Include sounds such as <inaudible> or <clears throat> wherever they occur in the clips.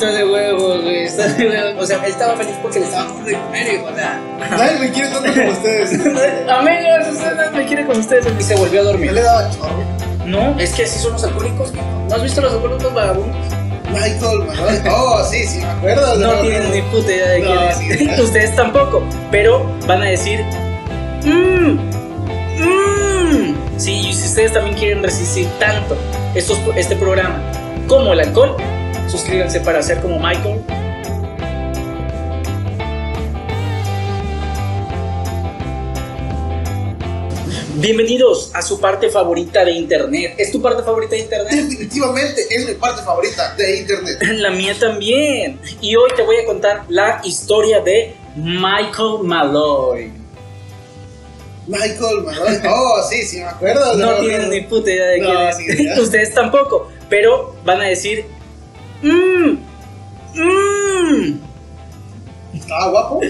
está de huevo, güey, está de huevo. O sea, él estaba feliz porque le estaba dando de comer, hijo, o sea. Nadie me quiere tanto como ustedes. <laughs> Amigos, usted no me quiere con ustedes. Y se volvió a Yo dormir. le daba chorro. No, es que así son los alcohólicos. ¿No has visto los alcohólicos vagabundos? Michael Malloy. Oh, sí, sí, me acuerdo. No de- tienen ni puta idea de No, quién es. sí. <laughs> Ustedes tampoco. Pero van a decir. Mmm. Mmm. Sí, y si ustedes también quieren resistir tanto estos, este programa como el alcohol, suscríbanse para ser como Michael. Bienvenidos a su parte favorita de internet. ¿Es tu parte favorita de internet? Definitivamente es mi parte favorita de internet. <laughs> La mía también. Y hoy te voy a contar la historia de Michael Malloy. Michael Malloy. Oh, sí, sí, me acuerdo. No tienen ni puta idea de No, quién es. <laughs> Ustedes tampoco. Pero van a decir. Mmm. Mmm. Estaba guapo.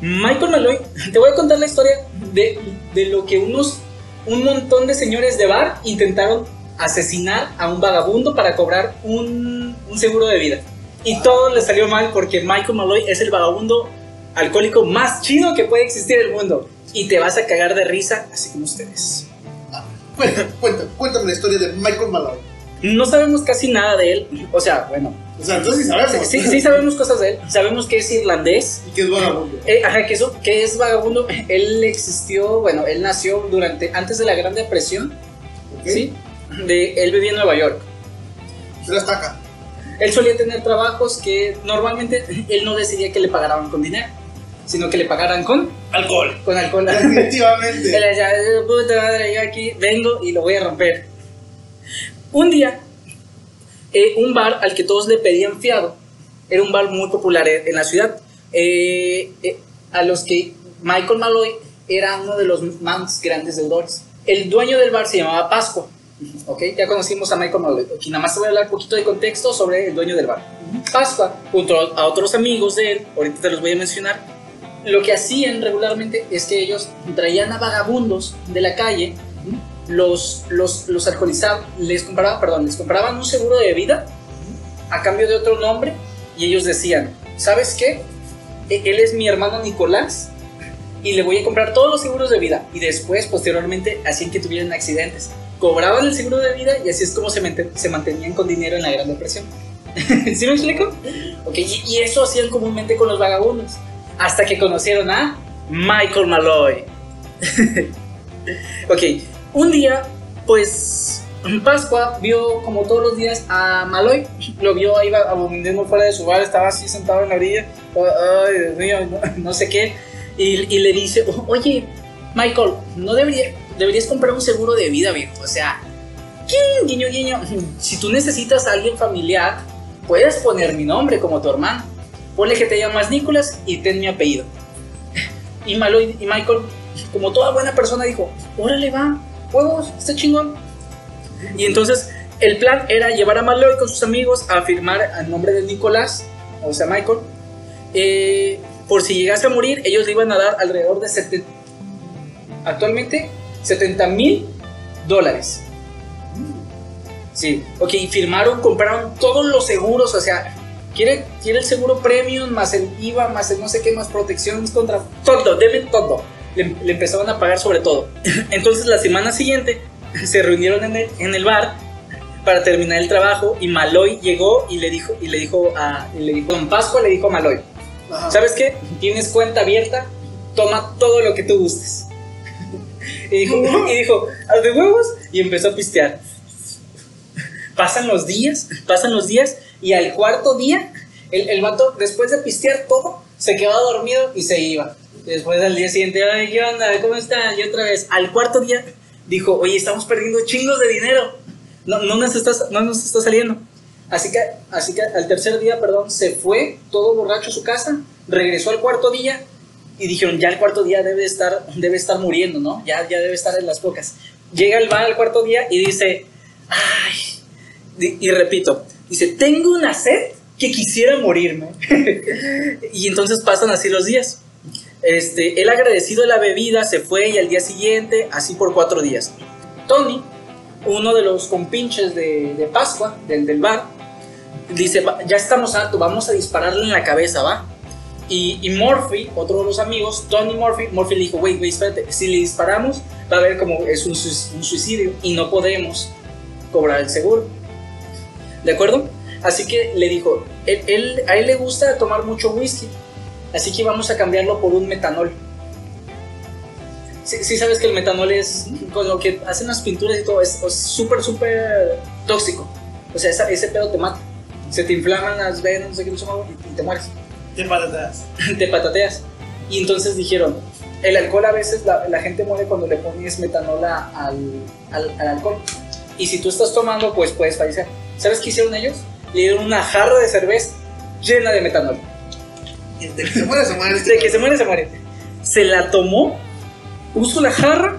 Michael Malloy, te voy a contar la historia de, de lo que unos. Un montón de señores de bar intentaron asesinar a un vagabundo para cobrar un, un seguro de vida. Y todo les salió mal porque Michael Malloy es el vagabundo alcohólico más chido que puede existir en el mundo. Y te vas a cagar de risa, así como ustedes. Cuéntame, cuéntame, cuéntame la historia de Michael Malloy. No sabemos casi nada de él. O sea, bueno, O sea, entonces sí sabemos. sí, sí sabemos cosas de él. Sabemos que es irlandés. Y que es vagabundo. Eh, ajá, que, eso, que es vagabundo. Él existió, bueno, él nació durante, antes de la Gran Depresión, ¿Ok? ¿sí? De, él vivía en Nueva York. Se estaca. Él solía tener trabajos que normalmente él no decidía que le pagaran con dinero, sino que le pagaran con Alcohol. con alcohol. <laughs> Él Definitivamente. decía, puta madre, yo aquí vengo y lo voy a romper. Un día, eh, un bar al que todos le pedían fiado, era un bar muy popular en en la ciudad, eh, eh, a los que Michael Malloy era uno de los más grandes deudores. El dueño del bar se llamaba Pascua. Ok, ya conocimos a Michael Malloy. Aquí nada más te voy a hablar un poquito de contexto sobre el dueño del bar. Pascua, junto a otros amigos de él, ahorita te los voy a mencionar, lo que hacían regularmente es que ellos traían a vagabundos de la calle, los, los, los alcoholizaban, les compraban, perdón, les compraban un seguro de vida a cambio de otro nombre y ellos decían, ¿sabes qué? E- Él es mi hermano Nicolás y le voy a comprar todos los seguros de vida y después, posteriormente, hacían que tuvieran accidentes. Cobraban el seguro de vida y así es como se mantenían con dinero en la Gran Depresión. <laughs> ¿Sí me explico? Ok, y, y eso hacían comúnmente con los vagabundos. Hasta que conocieron a Michael Malloy. <laughs> ok, un día, pues Pascua vio como todos los días a Malloy. Lo vio ahí abominando fuera de su bar, estaba así sentado en la orilla. Ay, Dios mío, no, sé qué. Y, le dice, oye, Michael, ¿no debería, deberías comprar un seguro de vida, viejo? O sea, ¿quién? Guiño, guiño. Si tú necesitas a alguien familiar, puedes poner mi nombre como tu hermano. Ponle que te llamas Nicolás y ten mi apellido. Y, Malloy, y Michael, como toda buena persona, dijo, órale va, huevos, está chingón. Y entonces el plan era llevar a Malloy con sus amigos a firmar al nombre de Nicolás, o sea, Michael. eh, por si llegase a morir, ellos le iban a dar alrededor de 70, actualmente 70 mil dólares. Sí, ok, firmaron, compraron todos los seguros, o sea, quiere, quiere el seguro premium, más el IVA, más el no sé qué, más protecciones contra todo, deben todo. Le, le empezaron a pagar sobre todo. <clears throat> Entonces la semana siguiente <laughs> se reunieron en el, en el bar para terminar el trabajo y Maloy llegó y le dijo, y le dijo a, y le dijo, Don Pascua le dijo a Maloy, Ajá. ¿sabes qué? Tienes cuenta abierta, toma todo lo que tú gustes. <laughs> Y dijo, y dijo, ¿haz de huevos? Y empezó a pistear. <laughs> Pasan los días, pasan los días, y al cuarto día, el, el vato, después de pistear todo, se quedaba dormido y se iba. Después al día siguiente, ay, ¿qué onda? ¿Cómo están? Y otra vez, al cuarto día, dijo, oye, estamos perdiendo chingos de dinero. No, no, nos, está, no nos está saliendo. Así que, así que al tercer día, perdón, se fue todo borracho a su casa, regresó al cuarto día y dijeron, ya el cuarto día debe estar, debe estar muriendo, ¿no? Ya, ya debe estar en las pocas. Llega el bar al cuarto día y dice, ay, y, y repito, dice, tengo una sed que quisiera morirme. <laughs> y entonces pasan así los días. Este, él agradecido de la bebida se fue y al día siguiente, así por cuatro días. Tony, uno de los compinches de, de Pascua, del, del bar, dice, "Va- ya estamos hartos, vamos a dispararle en la cabeza, ¿va? Y, y Murphy, otro de los amigos, Tony Murphy, Murphy le dijo, güey, güey, espérate, si le disparamos, va a ver como es un suicidio y no podemos cobrar el seguro. ¿De acuerdo? Así que le dijo, él, él- a él le gusta tomar mucho whisky, así que vamos a cambiarlo por un metanol. Sí, sí sabes que el metanol es con lo que hacen las pinturas y todo, es súper, súper tóxico. O sea, esa- ese pedo te mata. Se te inflaman las venas, no sé qué, no sé cómo, y, te mueres Te patatas. <laughs> te patateas. Y entonces dijeron, el alcohol a veces la, la gente muere cuando le pones metanol a- al, al, al alcohol. Y si tú estás tomando, pues puedes fallecer. ¿Sabes qué hicieron ellos? Le dieron una jarra de cerveza llena de metanol. De que se muere, se muere. que se muere, se muere. Se la tomó, puso la jarra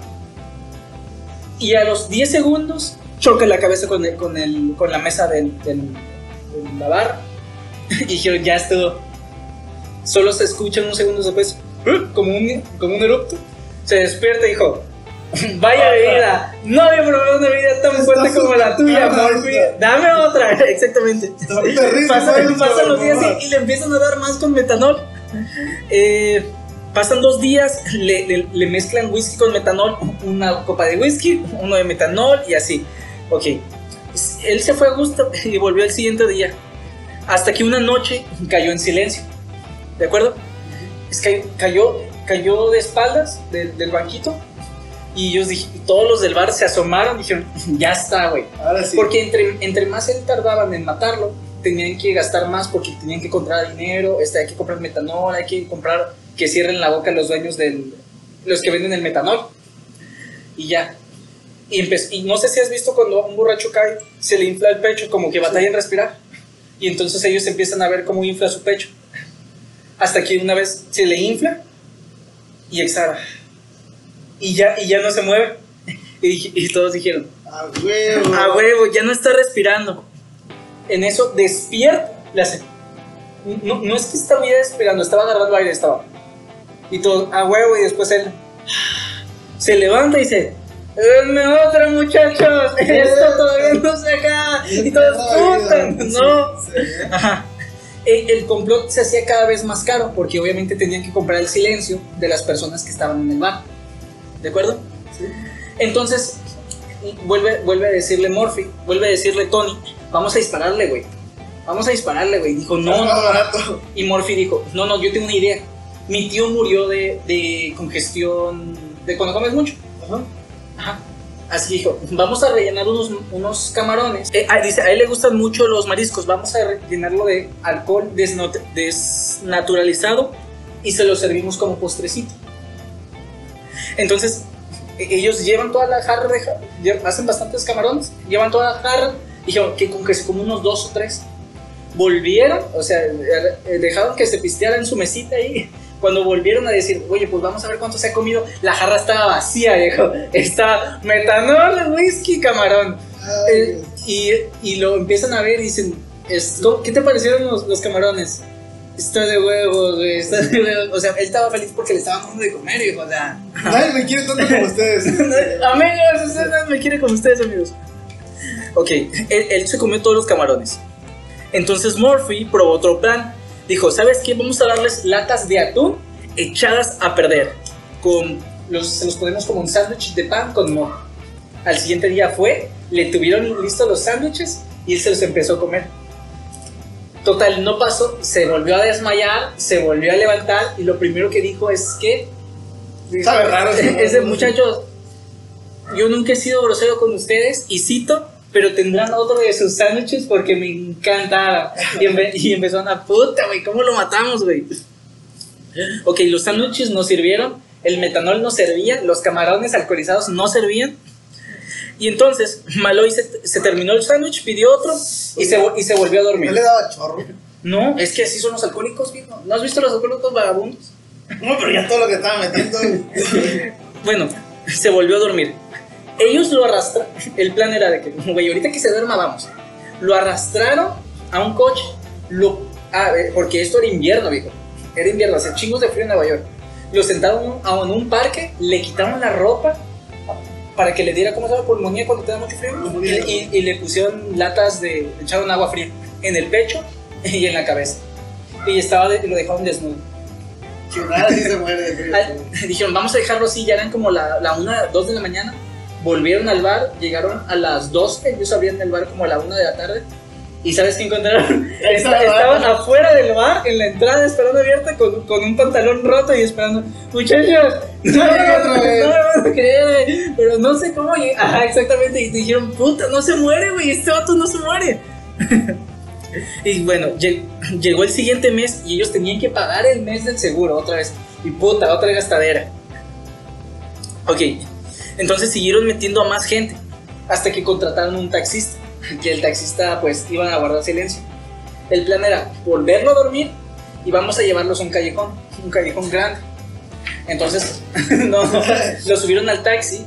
y a los 10 segundos choca la cabeza con, el, con, el, con la mesa del, del, de la barra. <laughs> Y dijeron, ya estuvo. Solo se escucha unos segundos después, "¿Eh?", como un, como un erupto. Se despierta y dijo, <laughs> vaya bebida, no había probado una bebida tan fuerte como la tuya, Morphy. Dame otra, <laughs> exactamente. <laughs> Pasan, los días y, y le empiezan a dar más con metanol. Eh, pasan dos días, le, le- le mezclan whisky con metanol, una copa de whisky, uno de metanol y así. Ok, él se fue a gusto y volvió el siguiente día. Hasta que una noche cayó en silencio. ¿De acuerdo? Es que cayó, cayó de espaldas del banquito. Y ellos dij- todos los del bar se asomaron dijeron, <laughs> ya está, güey. Ahora sí. Porque entre, entre más él tardaban en matarlo, tenían que gastar más porque tenían que comprar dinero, este, hay que comprar metanol, hay que comprar que cierren la boca los dueños del... los que venden el metanol. Y ya. Y, y no sé si has visto cuando un borracho cae, se le infla el pecho, como que batalla en respirar. Y entonces ellos empiezan a ver cómo infla su pecho. Hasta que una vez se le infla y exhala. Y ya, y ya no se mueve. <laughs> Y, y todos dijeron, A huevo. a huevo, ya no está respirando. En eso despierta, le hace. No, no es que estaba respirando, estaba agarrando aire, estaba. Y todo, a huevo, y después él se levanta y dice: Denme otra, muchachos, <laughs> esto todavía no se acaba. Y todos, puta, no. Sí. Ajá. El, el complot se hacía cada vez más caro porque obviamente tenían que comprar el silencio de las personas que estaban en el bar. ¿De acuerdo? Sí. Entonces, vuelve, vuelve a decirle Morphy, vuelve a decirle Tony, vamos a dispararle, güey. Vamos a dispararle, güey. Dijo, no, no. barato. Y Morphy dijo, no, no, yo tengo una idea. Mi tío murió de, de congestión, de cuando comes mucho. Ajá. Ajá. Así dijo, vamos a rellenar unos, unos camarones. Eh, ah, dice, a él le gustan mucho los mariscos. Vamos a rellenarlo de alcohol desnaturalizado y se lo servimos como postrecito. Entonces, e- ellos llevan toda la jarra de hacen bastantes camarones, llevan toda la jarra, dijeron que con que se como unos dos o tres. Volvieron, o sea, eh, dejaron que se pisteara en su mesita ahí. Cuando volvieron a decir, oye, pues vamos a ver cuánto se ha comido, la jarra estaba vacía, viejo. Está metanol, whisky, camarón. Eh, y, y lo empiezan a ver y dicen, "Esto- ¿qué te parecieron los, los camarones? Está de huevos, güey, está de huevos. O sea, él estaba feliz porque le estaban dando de comer, viejo, o sea. <laughs> Nadie me quiere tanto como ustedes. <laughs> amigos, no me quiere con ustedes, amigos. Ok, él, él se comió todos los camarones. Entonces Murphy probó otro plan. Dijo, ¿sabes qué? Vamos a darles latas de atún echadas a perder. Con los, se los ponemos como un sándwich de pan con mojo. Al siguiente día fue, le tuvieron listos los sándwiches y él se los empezó a comer. Total, no pasó, se volvió a desmayar, se volvió a levantar y lo primero que dijo es que... Sabe raro. <laughs> Ese muchacho, yo nunca he sido grosero con ustedes y cito, pero tendrán otro de sus sándwiches porque me encanta. Y, empe- y empezó a puta, güey, ¿cómo lo matamos, güey? Ok, los sándwiches no sirvieron, el metanol no servía, los camarones alcoholizados no servían. Y entonces Maloy se, se terminó el sándwich, pidió otro y se, y se volvió a No dormir. le daba chorro. No, es que así son los alcohólicos, viejo. ¿No has visto los alcohólicos vagabundos? No, pero ya todo lo que estaba metiendo. Bueno, se volvió a dormir. Ellos lo arrastraron. El plan era de que, güey, ahorita que se duerma, vamos. Lo arrastraron a un coche. Lo, ah, eh, porque esto era invierno, viejo. Era invierno, hace chingos de frío en Nueva York. Lo sentaron a- en un parque, le quitaron la ropa para que le diera, ¿cómo se llama? Pulmonía cuando te da mucho frío. Y, y- y le pusieron latas de. echaron agua fría. en el pecho y en la cabeza. Y estaba de- lo dejaron desnudo. Sí se muere de frío. <laughs> Dijeron, vamos a dejarlo así, ya eran como la, la una, dos de la mañana. Volvieron al bar, llegaron a las 12, ellos abrían el bar como a la una de la tarde. ¿Y sabes qué encontraron? <laughs> Estaba- Estaban afuera del bar, en la entrada, esperando abierta, con, con un pantalón roto y esperando. Muchachos, <laughs> no, me otra van- vez". no me van a creer, güey, pero no sé cómo. Ajá, exactamente. Y dijeron, puta, no se muere, güey, este vato no se muere. <laughs> y bueno, lle- llegó el siguiente mes y ellos tenían que pagar el mes del seguro otra vez. Y puta, otra gastadera. Ok, entonces siguieron metiendo a más gente hasta que contrataron un taxista. Que el taxista, pues, iban a guardar silencio. El plan era volverlo a dormir y vamos a llevarlos a un callejón, un callejón grande. Entonces, <laughs> no, lo subieron al taxi,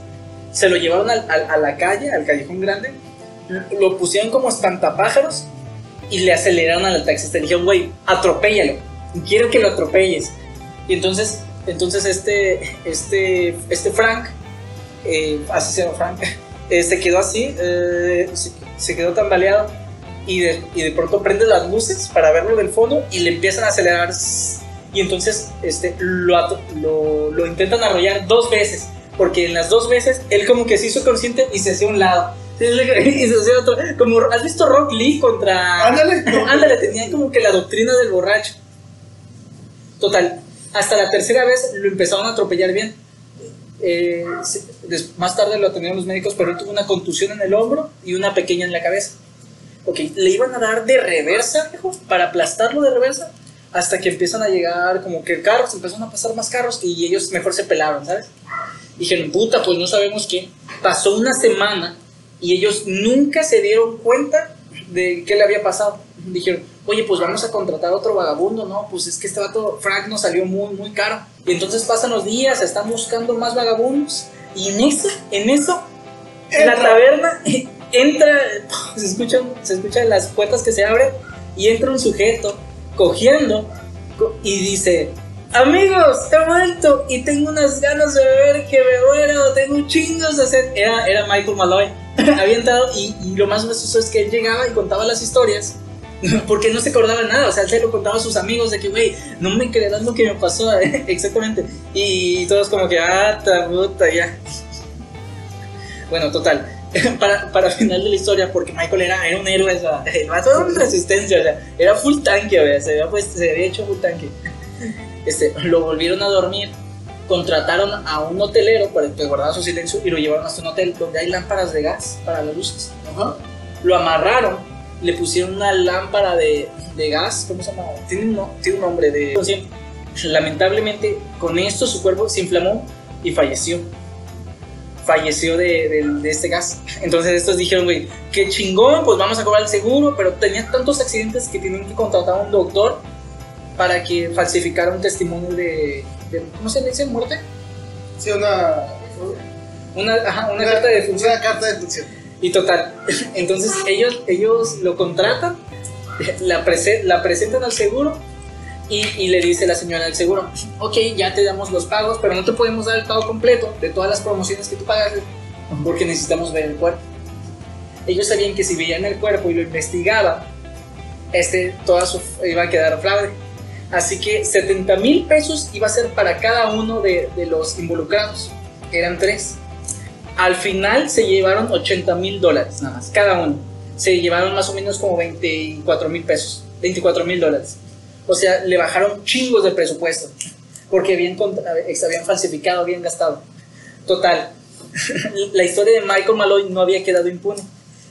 se lo llevaron al- al- a la calle, al callejón grande, lo pusieron como espantapájaros y le aceleraron al taxista. Le dijeron, güey, atropéllalo, quiero que lo atropelles. Y entonces, entonces este, este, este Frank, eh, así se llama Frank, <laughs> eh, se quedó así, eh, se, se quedó tambaleado y de, y de pronto prende las luces para verlo del fondo y le empiezan a acelerar y entonces este, lo, lo, lo intentan arrollar dos veces porque en las dos veces él como que se hizo consciente y se hacía a un lado <laughs> y se hacía otro como has visto Rock Lee contra Ándale. <laughs> no. Ándale, tenía como que la doctrina del borracho. Total, hasta la tercera vez lo empezaron a atropellar bien. Eh, más tarde lo atendieron los médicos, pero él tuvo una contusión en el hombro y una pequeña en la cabeza. Ok, le iban a dar de reversa, viejo, para aplastarlo de reversa, hasta que empiezan a llegar como que carros, empezaron a pasar más carros y ellos mejor se pelaron, ¿sabes? Dijeron, puta, pues no sabemos qué. Pasó una semana y ellos nunca se dieron cuenta de qué le había pasado. Dijeron, oye, pues vamos a contratar a otro vagabundo, ¿no? Pues es que este vato, Frank, nos salió muy, muy caro. Y entonces pasan los días, están buscando más vagabundos. Y en eso, en eso, en la taberna <laughs> entra, <laughs> se escuchan, se escuchan las puertas que se abren y entra un sujeto cogiendo co- y dice, amigos, he vuelto y tengo unas ganas de beber que me muero, tengo chingos de sed. Era, era Michael Malloy. <laughs> Había entrado y, y lo más gracioso es que él llegaba y contaba las historias. <laughs> Porque no se acordaba nada, o sea, él se lo contaba a sus amigos de que, güey, no me creerás lo que me pasó, <laughs> exactamente. Y todos como que, ah, ta puta, ya. Bueno, total, <laughs> para, para final de la historia, porque Michael era, era un héroe, o sea, el una resistencia, o sea, era full tanque, se había, pues, se había hecho full tanque. Este, lo volvieron a dormir, contrataron a un hotelero para que guardara su silencio y lo llevaron hasta un hotel donde hay lámparas de gas para las luces. Ajá. Lo amarraron, le pusieron una lámpara de, de gas, ¿cómo se llama? Tiene un, tiene un nombre de... Lamentablemente, con esto su cuerpo se inflamó y falleció. Falleció de, de- de este gas. Entonces estos dijeron, güey, qué chingón, pues vamos a cobrar el seguro, pero tenían tantos accidentes que tenían que contratar a un doctor para que falsificara un testimonio de... de- ¿Cómo se le dice? ¿Muerte? Sí, una. Una, ajá, una carta de función. Una carta de función. Y total, <laughs> entonces ellos, ellos lo contratan, <laughs> la, prese- la presentan al seguro y, y le dice la señora del seguro, ok, ya te damos los pagos, pero no te podemos dar el pago completo de todas las promociones que tú pagaste porque necesitamos ver el cuerpo. Ellos sabían que si veían el cuerpo y lo investigaban, este, toda su, iba a quedar fraude. Así que 70 mil pesos iba a ser para cada uno de, de los involucrados. Eran tres. Al final se llevaron 80 mil dólares nada más, cada uno. Se llevaron más o menos como 24 mil pesos, 24 mil dólares. O sea, le bajaron chingos de presupuesto, porque habían, contra- habían falsificado, habían gastado. Total, <laughs> la historia de Michael Malloy no había quedado impune.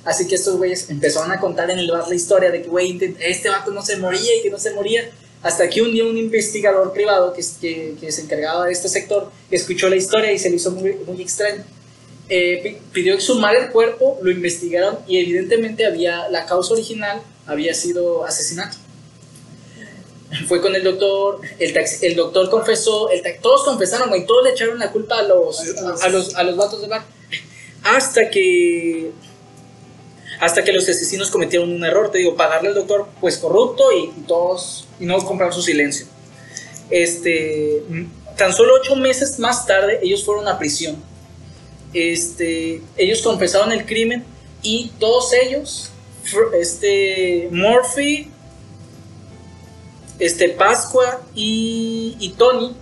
Así que estos güeyes empezaron a contar en el bar la historia de que, güey, este vato no se moría y que no se moría. Hasta que un día un investigador privado que, que, que se encargaba de este sector escuchó la historia y se le hizo muy, muy extraño. Eh, pi- pidió exhumar el cuerpo, lo investigaron y evidentemente había la causa original había sido asesinato. Fue con el doctor, el, taxi- el doctor confesó, el todos confesaron, güey, todos le echaron la culpa a los, a, los, a los vatos del bar. Hasta que hasta que los asesinos cometieron un error, te digo, pagarle al doctor pues corrupto y, y todos y no comprar su silencio. Este, mm, tan solo ocho meses más tarde ellos fueron a prisión. Este, ellos confesaron el crimen y todos ellos este Murphy, este Pascua y, y Tony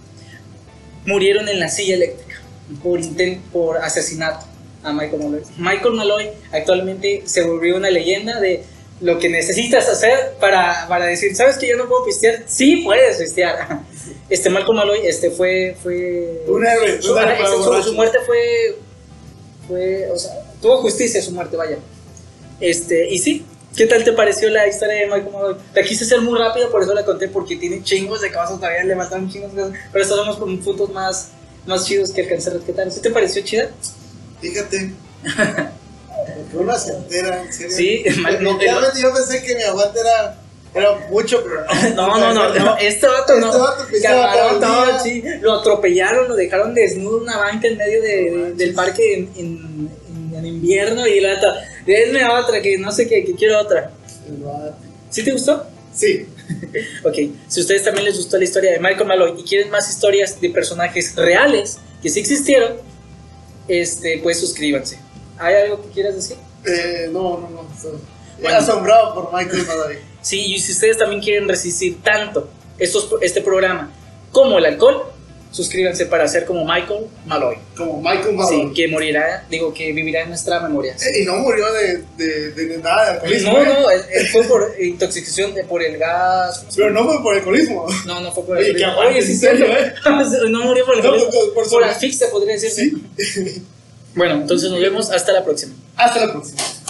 murieron en la silla eléctrica por inten- por asesinato a Michael Malloy. Michael Malloy actualmente se volvió una leyenda de lo que necesitas hacer para, para decir, ¿sabes que yo no puedo pistear? Sí puedes pistear. Este Michael Malloy este fue fue Un héroe, su, su muerte fue fue, o sea, tuvo justicia su muerte, vaya. Este, y sí, ¿qué tal te pareció la historia de Michael Malloy? La quise hacer muy rápido, por eso la conté, porque tiene chingos de casos, todavía le mataron chingos de cosas, pero estos vamos con puntos más, más chidos que alcancé a rescatar. ¿Sí te pareció chida? Fíjate. Porque una se entera, en serio. Sí, <laughs> mal- no, yo pensé que mi aguante era, era mucho, pero <laughs> No, no, no, no, este vato no. Este vato Camarón, no, sí, lo atropellaron, lo dejaron desnudo en una banca en medio de- de- del parque en, en- en- invierno y la neta, denme otra, que no sé qué, que quiero otra. ¿Sí te gustó? Sí. <laughs> Ok, si a ustedes también les gustó la historia de Michael Malloy y quieren más historias de personajes reales que sí existieron, este, pues suscríbanse. ¿Hay algo que quieras decir? Eh, no, no, no. Bueno. asombrado por Michael Malloy. Sí, y si ustedes también quieren resistir tanto estos, este programa como el alcohol, suscríbanse para ser como Michael Malloy. Como Michael Sí, Malloy. que morirá, digo, que vivirá en nuestra memoria. Eh, Y no murió de, de, de nada de alcoholismo. No, ¿eh? no, él, él fue por intoxicación, de- por el gas. ¿cómo se Pero no fue por alcoholismo. No, no fue por el aguante, Oye, sí, serio, <laughs> no murió por el No, alcoholismo, por- por por su- asfixia, podría decirse. Sí. Bueno, entonces nos vemos hasta la próxima. Hasta la próxima.